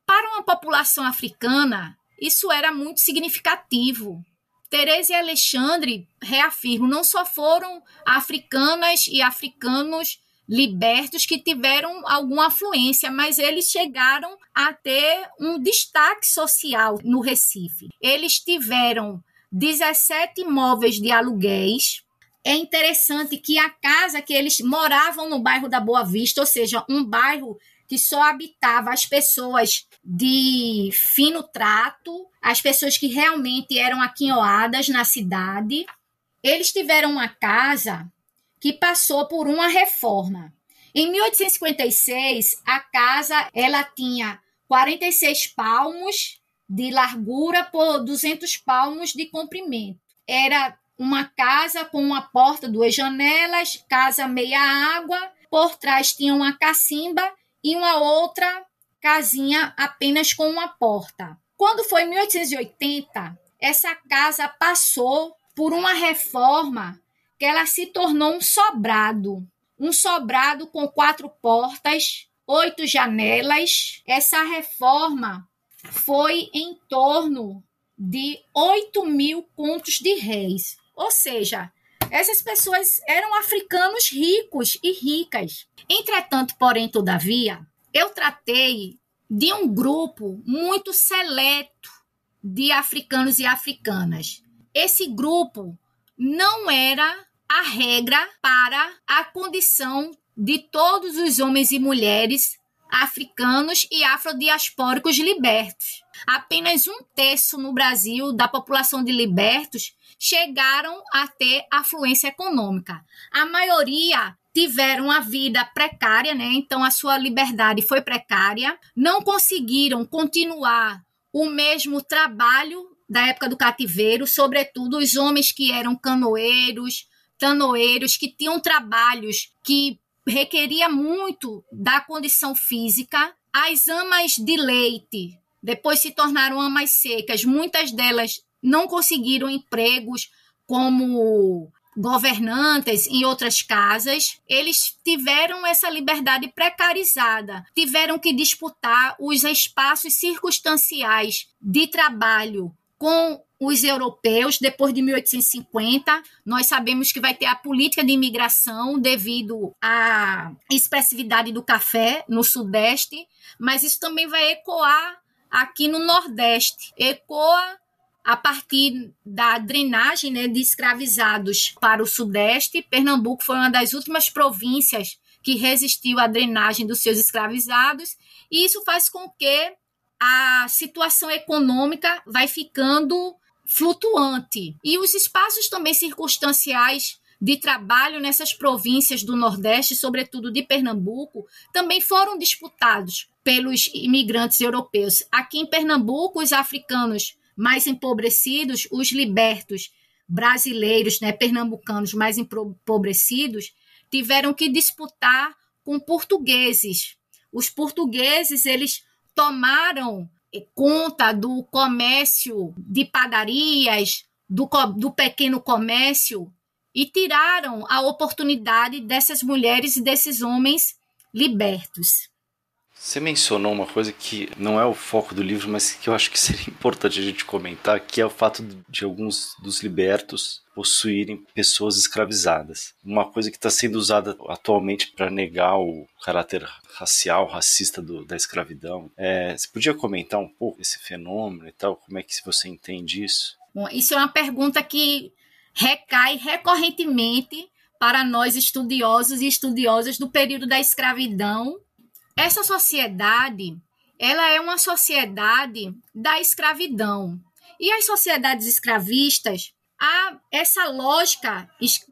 Speaker 4: Para uma população africana, isso era muito significativo. Teresa e Alexandre, reafirmo, não só foram africanas e africanos libertos que tiveram alguma afluência, mas eles chegaram a ter um destaque social no Recife. Eles tiveram 17 imóveis de aluguéis. É interessante que a casa que eles moravam no bairro da Boa Vista, ou seja, um bairro que só habitava as pessoas de fino trato, as pessoas que realmente eram aquinhoadas na cidade. Eles tiveram uma casa que passou por uma reforma. Em 1856, a casa ela tinha 46 palmos de largura por 200 palmos de comprimento. Era uma casa com uma porta, duas janelas, casa meia água, por trás tinha uma cacimba e uma outra casinha apenas com uma porta. Quando foi em 1880, essa casa passou por uma reforma que ela se tornou um sobrado. Um sobrado com quatro portas, oito janelas. Essa reforma foi em torno de 8 mil contos de réis. Ou seja, essas pessoas eram africanos ricos e ricas. Entretanto, porém, todavia, eu tratei de um grupo muito seleto de africanos e africanas. Esse grupo não era a regra para a condição de todos os homens e mulheres africanos e afrodiaspóricos libertos. Apenas um terço no Brasil da população de libertos chegaram a ter afluência econômica. A maioria tiveram a vida precária, né? Então a sua liberdade foi precária, não conseguiram continuar o mesmo trabalho da época do cativeiro, sobretudo os homens que eram canoeiros, tanoeiros, que tinham trabalhos que requeria muito da condição física. As amas de leite depois se tornaram amas secas. Muitas delas não conseguiram empregos como governantes em outras casas, eles tiveram essa liberdade precarizada, tiveram que disputar os espaços circunstanciais de trabalho com os europeus depois de 1850. Nós sabemos que vai ter a política de imigração devido à expressividade do café no Sudeste, mas isso também vai ecoar aqui no Nordeste. Ecoa a partir da drenagem né, de escravizados para o Sudeste. Pernambuco foi uma das últimas províncias que resistiu à drenagem dos seus escravizados, e isso faz com que a situação econômica vai ficando flutuante. E os espaços também circunstanciais de trabalho nessas províncias do Nordeste, sobretudo de Pernambuco, também foram disputados pelos imigrantes europeus. Aqui em Pernambuco, os africanos mais empobrecidos, os libertos brasileiros, né, pernambucanos mais empobrecidos, tiveram que disputar com portugueses. Os portugueses, eles tomaram conta do comércio de padarias, do, do pequeno comércio, e tiraram a oportunidade dessas mulheres e desses homens libertos.
Speaker 2: Você mencionou uma coisa que não é o foco do livro, mas que eu acho que seria importante a gente comentar, que é o fato de alguns dos libertos possuírem pessoas escravizadas. Uma coisa que está sendo usada atualmente para negar o caráter racial, racista do, da escravidão. É, você podia comentar um pouco esse fenômeno e tal? Como é que você entende isso?
Speaker 4: Bom, isso é uma pergunta que recai recorrentemente para nós estudiosos e estudiosas do período da escravidão. Essa sociedade, ela é uma sociedade da escravidão. E as sociedades escravistas, a, essa lógica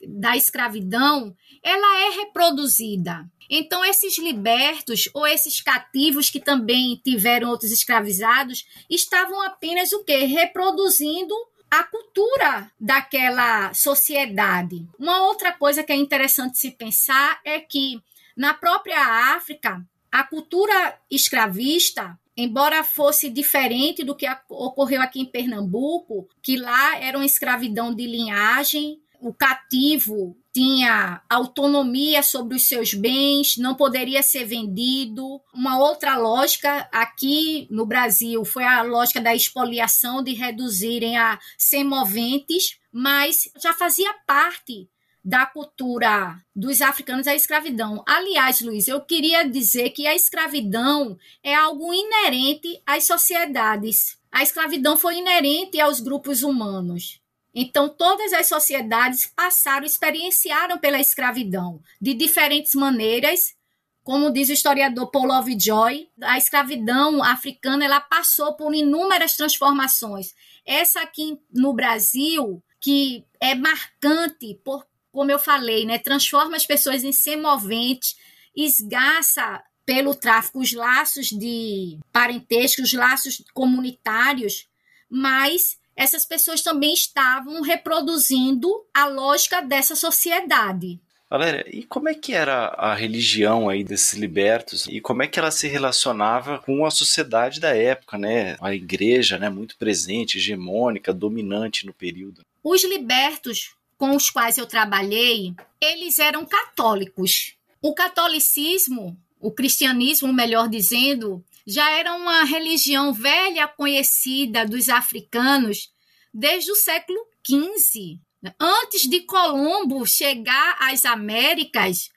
Speaker 4: da escravidão, ela é reproduzida. Então, esses libertos ou esses cativos que também tiveram outros escravizados estavam apenas o quê? Reproduzindo a cultura daquela sociedade. Uma outra coisa que é interessante se pensar é que na própria África, a cultura escravista, embora fosse diferente do que ocorreu aqui em Pernambuco, que lá era uma escravidão de linhagem, o cativo tinha autonomia sobre os seus bens, não poderia ser vendido. Uma outra lógica aqui no Brasil foi a lógica da expoliação, de reduzirem a semoventes, mas já fazia parte da cultura dos africanos a escravidão. Aliás, Luiz, eu queria dizer que a escravidão é algo inerente às sociedades. A escravidão foi inerente aos grupos humanos. Então, todas as sociedades passaram, experienciaram pela escravidão de diferentes maneiras. Como diz o historiador Paul Lovejoy, a escravidão africana ela passou por inúmeras transformações. Essa aqui no Brasil, que é marcante por como eu falei, né, transforma as pessoas em semoventes, esgaça pelo tráfico os laços de parentesco, os laços comunitários, mas essas pessoas também estavam reproduzindo a lógica dessa sociedade.
Speaker 2: Valéria, e como é que era a religião aí desses libertos e como é que ela se relacionava com a sociedade da época, né? A igreja, né, muito presente, hegemônica, dominante no período.
Speaker 4: Os libertos com os quais eu trabalhei, eles eram católicos. O catolicismo, o cristianismo, melhor dizendo, já era uma religião velha conhecida dos africanos desde o século XV. Antes de Colombo chegar às Américas,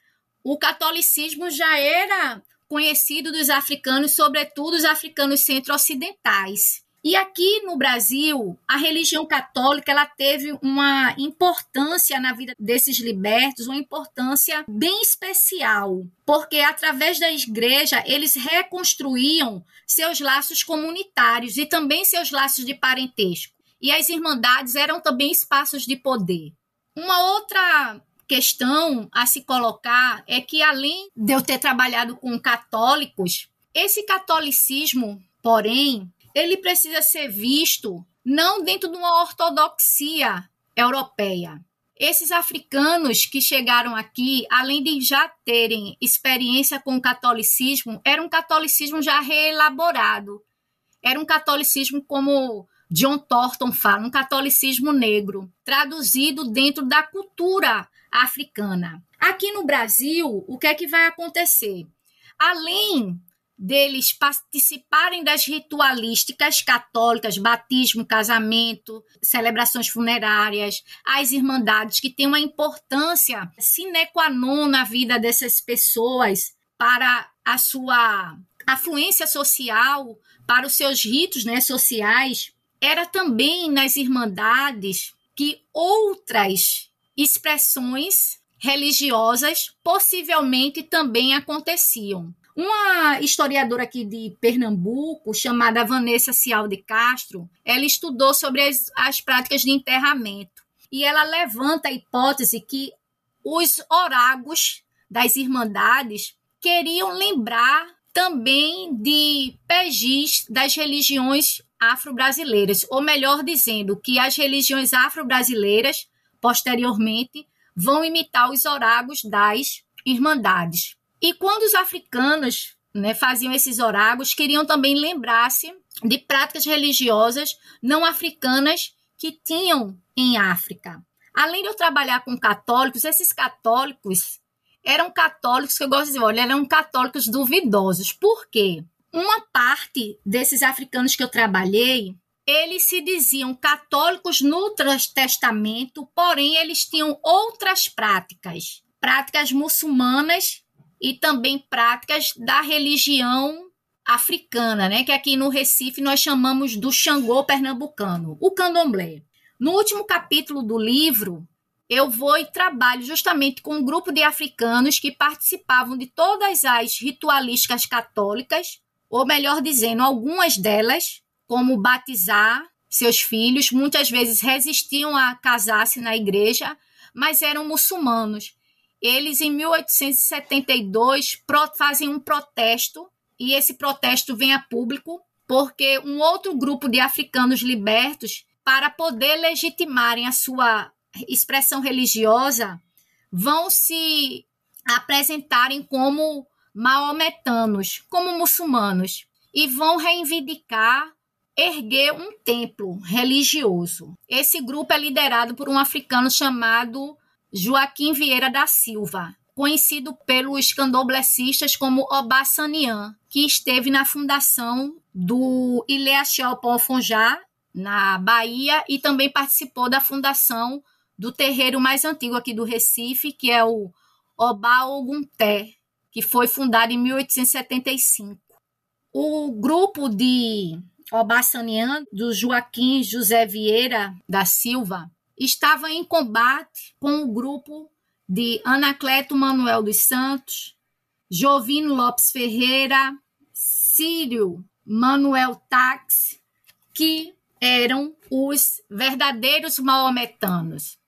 Speaker 4: o catolicismo já era conhecido dos africanos, sobretudo os africanos centro-ocidentais. E aqui no Brasil, a religião católica ela teve uma importância na vida desses libertos, uma importância bem especial, porque através da igreja eles reconstruíam seus laços comunitários e também seus laços de parentesco. E as irmandades eram também espaços de poder. Uma outra questão a se colocar é que, além de eu ter trabalhado com católicos, esse catolicismo, porém, ele precisa ser visto não dentro de uma ortodoxia europeia. Esses africanos que chegaram aqui, além de já terem experiência com o catolicismo, era um catolicismo já reelaborado. Era um catolicismo como John Thornton fala, um catolicismo negro, traduzido dentro da cultura africana. Aqui no Brasil, o que é que vai acontecer? Além deles participarem das ritualísticas católicas, batismo, casamento, celebrações funerárias, as irmandades, que têm uma importância sine qua non na vida dessas pessoas para a sua afluência social, para os seus ritos né, sociais, era também nas irmandades que outras expressões religiosas possivelmente também aconteciam. Uma historiadora aqui de Pernambuco, chamada Vanessa Cial de Castro, ela estudou sobre as, as práticas de enterramento. E ela levanta a hipótese que os oragos das irmandades queriam lembrar também de pejis das religiões afro-brasileiras, ou melhor dizendo, que as religiões afro-brasileiras, posteriormente, vão imitar os oragos das irmandades. E quando os africanos né, faziam esses orágos, queriam também lembrar-se de práticas religiosas não africanas que tinham em África. Além de eu trabalhar com católicos, esses católicos eram católicos, que eu gosto de dizer, olha, eram católicos duvidosos. Por quê? Uma parte desses africanos que eu trabalhei, eles se diziam católicos no Testamento, porém eles tinham outras práticas, práticas muçulmanas e também práticas da religião africana, né, que aqui no Recife nós chamamos do Xangô pernambucano, o candomblé. No último capítulo do livro, eu vou e trabalho justamente com um grupo de africanos que participavam de todas as ritualísticas católicas, ou melhor dizendo, algumas delas, como batizar seus filhos, muitas vezes resistiam a casar-se na igreja, mas eram muçulmanos. Eles, em 1872, fazem um protesto, e esse protesto vem a público, porque um outro grupo de africanos libertos, para poder legitimarem a sua expressão religiosa vão se apresentarem como maometanos, como muçulmanos, e vão reivindicar erguer um templo religioso. Esse grupo é liderado por um africano chamado Joaquim Vieira da Silva, conhecido pelos candoblecistas como Obassanian, que esteve na fundação do Ileaxel Ponfonjá, na Bahia, e também participou da fundação do terreiro mais antigo aqui do Recife, que o Obá Ogunté, que foi fundado em 1875. O grupo de Obassanian, do Joaquim José Vieira da Silva, estava em combate com o grupo de Anacleto Manuel dos Santos, Jovino Lopes Ferreira, Sírio Manuel Tax, que eram os verdadeiros maometanos.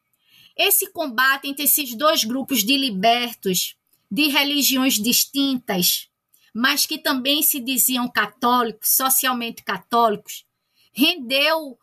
Speaker 4: Esse combate entre esses dois grupos de libertos de religiões distintas, mas que também se diziam católicos, socialmente católicos, rendeu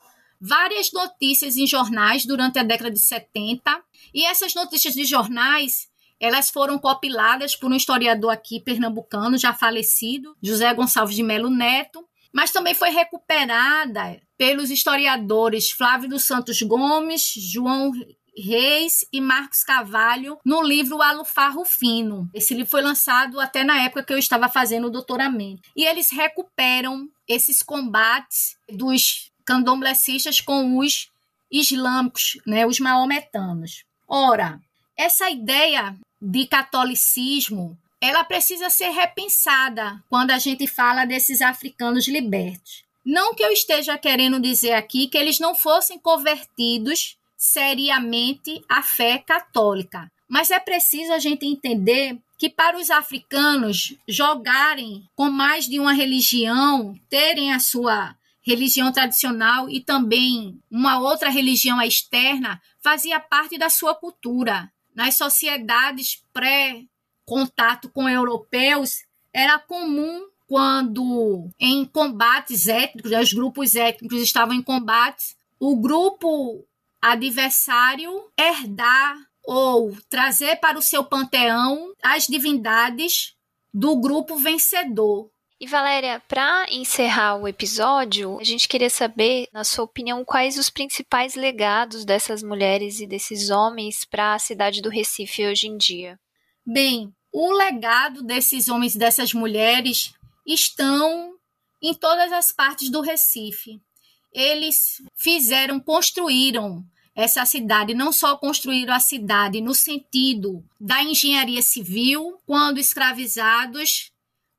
Speaker 4: várias notícias em jornais durante a década de 70, e essas notícias de jornais elas foram compiladas por um historiador aqui pernambucano, já falecido, José Gonçalves de Melo Neto, mas também foi recuperada pelos historiadores Flávio dos Santos Gomes, João Reis e Marcos Cavalho no livro Alufarro Fino. Esse livro foi lançado até na época que eu estava fazendo o doutoramento. E eles recuperam esses combates dos candomblecistas com os islâmicos, né, os maometanos. Ora, essa ideia de catolicismo, ela precisa ser repensada quando a gente fala desses africanos libertos. Não que eu esteja querendo dizer aqui que eles não fossem convertidos seriamente a fé católica. Mas é preciso a gente entender que para os africanos jogarem com mais de uma religião, terem a sua religião tradicional e também uma outra religião externa, fazia parte da sua cultura. Nas sociedades pré-contato com europeus, era comum quando em combates étnicos, os grupos étnicos estavam em combates, o grupo adversário herdar ou trazer para o seu panteão as divindades do grupo vencedor.
Speaker 3: E Valéria, para encerrar o episódio, a gente queria saber, na sua opinião, quais os principais legados dessas mulheres e desses homens para a cidade do Recife hoje em dia.
Speaker 4: Bem, o legado desses homens e dessas mulheres estão em todas as partes do Recife. Eles fizeram, construíram essa cidade, não só construíram a cidade no sentido da engenharia civil, quando escravizados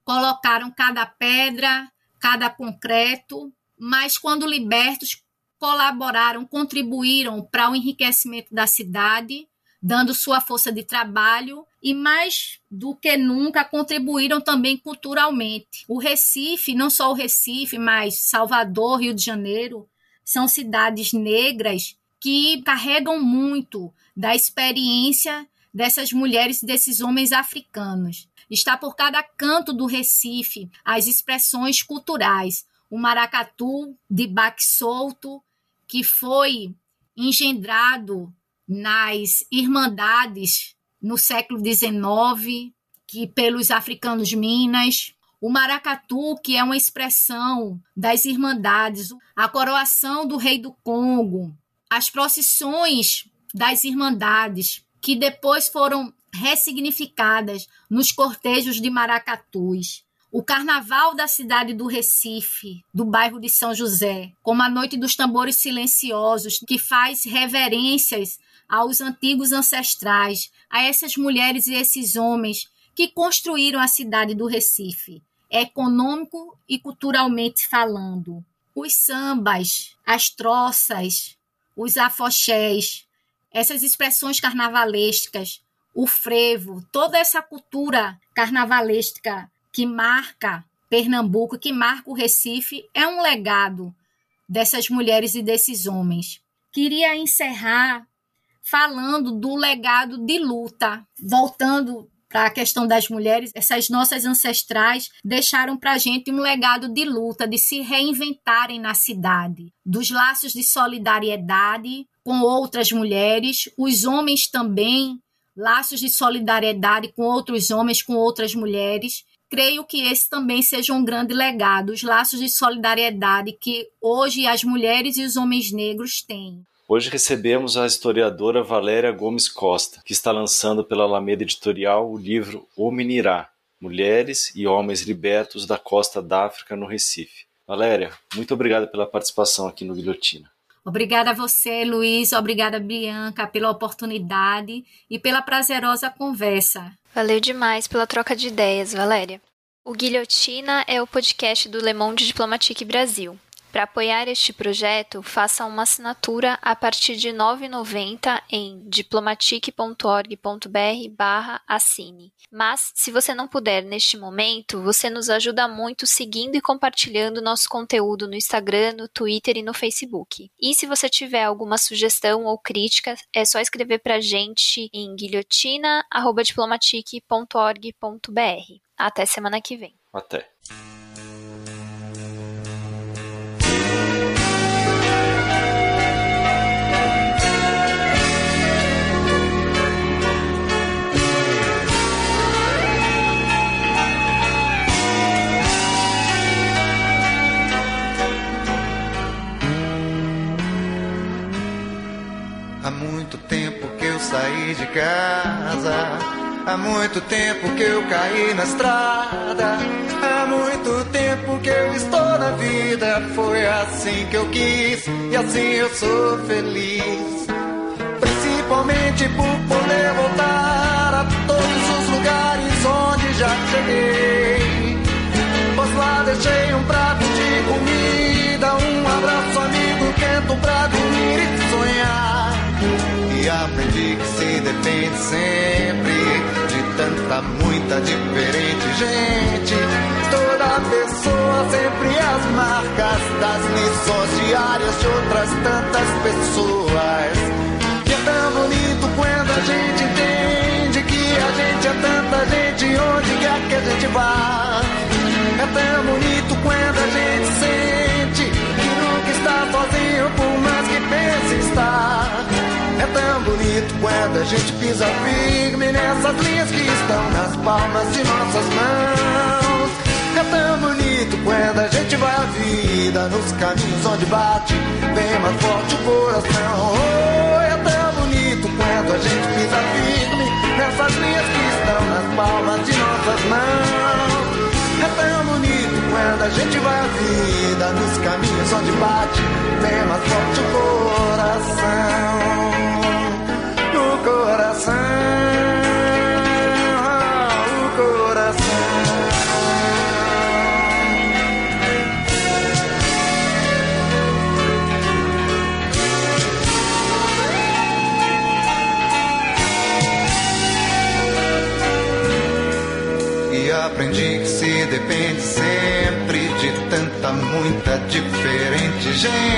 Speaker 4: colocaram cada pedra, cada concreto, mas quando libertos colaboraram, contribuíram para o enriquecimento da cidade, dando sua força de trabalho e mais do que nunca contribuíram também culturalmente. O Recife, não só o Recife, mas Salvador, Rio de Janeiro, são cidades negras que carregam muito da experiência dessas mulheres e desses homens africanos. Está por cada canto do Recife as expressões culturais. O maracatu de baque solto, que foi engendrado nas irmandades no século XIX, que pelos africanos Minas, o maracatu, que é uma expressão das irmandades, a coroação do rei do Congo, as procissões das irmandades, que depois foram ressignificadas nos cortejos de maracatus. O carnaval da cidade do Recife, do bairro de São José, como a Noite dos Tambores Silenciosos, que faz reverências aos antigos ancestrais, a essas mulheres e esses homens que construíram a cidade do Recife, econômico e culturalmente falando. Os sambas, as troças, os afoxés, essas expressões carnavalescas, o frevo, toda essa cultura carnavalesca que marca Pernambuco, que marca o Recife, é um legado dessas mulheres e desses homens. Queria encerrar falando do legado de luta, voltando para a questão das mulheres, essas nossas ancestrais deixaram para a gente um legado de luta, de se reinventarem na cidade, dos laços de solidariedade com outras mulheres, os homens também, laços de solidariedade com outros homens, com outras mulheres. Creio que esse também seja um grande legado, os laços de solidariedade que hoje as mulheres e os homens negros têm.
Speaker 2: Hoje recebemos a historiadora Valéria Gomes Costa, que está lançando pela Alameda Editorial o livro O Minirá, Mulheres e Homens Libertos da Costa da África no Recife. Valéria, muito obrigada pela participação aqui no Guilhotina.
Speaker 4: Obrigada a você, Luiz, obrigada, Bianca, pela oportunidade e pela prazerosa conversa.
Speaker 3: Valeu demais pela troca de ideias, Valéria. O Guilhotina é o podcast do Le Monde Diplomatique Brasil. Para apoiar este projeto, faça uma assinatura a partir de R$ 9,90 em diplomatic.org.br/assine. Mas, se você não puder neste momento, você nos ajuda muito seguindo e compartilhando nosso conteúdo no Instagram, no Twitter e no Facebook. E se você tiver alguma sugestão ou crítica, é só escrever para a gente em guilhotina.diplomatic.org.br. Até semana que vem.
Speaker 2: Até.
Speaker 5: De casa. Há muito tempo que eu caí na estrada. Há muito tempo que eu estou na vida. Foi assim que eu quis e assim eu sou feliz. Principalmente por poder voltar a todos os lugares onde já cheguei. Pois lá deixei um prato de comida, um abraço amigo, quento pra dormir e sonhar aprendi que se depende sempre de tanta, muita diferente gente. Toda pessoa sempre as marcas das lições diárias de outras tantas pessoas. E é tão bonito quando a gente entende que a gente é tanta gente onde quer que a gente vá. É tão bonito quando a gente sente que nunca está sozinho por mais que pense. É tão bonito quando a gente pisa firme nessas linhas que estão nas palmas de nossas mãos. É tão bonito quando a gente vai a vida nos caminhos onde bate bem mais forte o coração. Oh, é tão bonito quando a gente pisa firme nessas linhas que estão nas palmas de nossas mãos. É tão bonito quando a gente vai a vida nos caminhos onde bate bem mais forte o coração coração, o coração. E aprendi que se depende sempre de tanta, muita diferente gente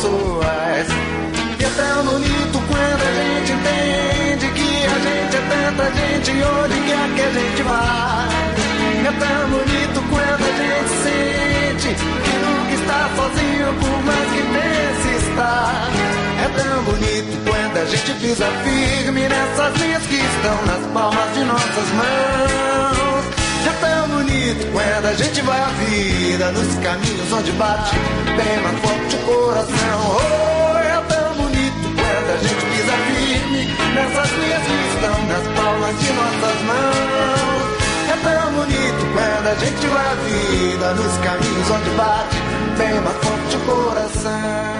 Speaker 5: pessoas. E é tão bonito quando a gente entende que a gente é tanta gente onde quer que a gente vá. É tão bonito quando a gente sente que nunca está sozinho por mais que pense estar. É tão bonito quando a gente pisa firme nessas linhas que estão nas palmas de nossas mãos. Bonito quando a gente vai a vida nos caminhos onde bate bem mais forte o coração. Oh, é tão bonito quando a gente pisa firme nessas linhas que estão nas palmas de nossas mãos. É tão bonito quando a gente vai a vida nos caminhos onde bate bem mais forte o coração.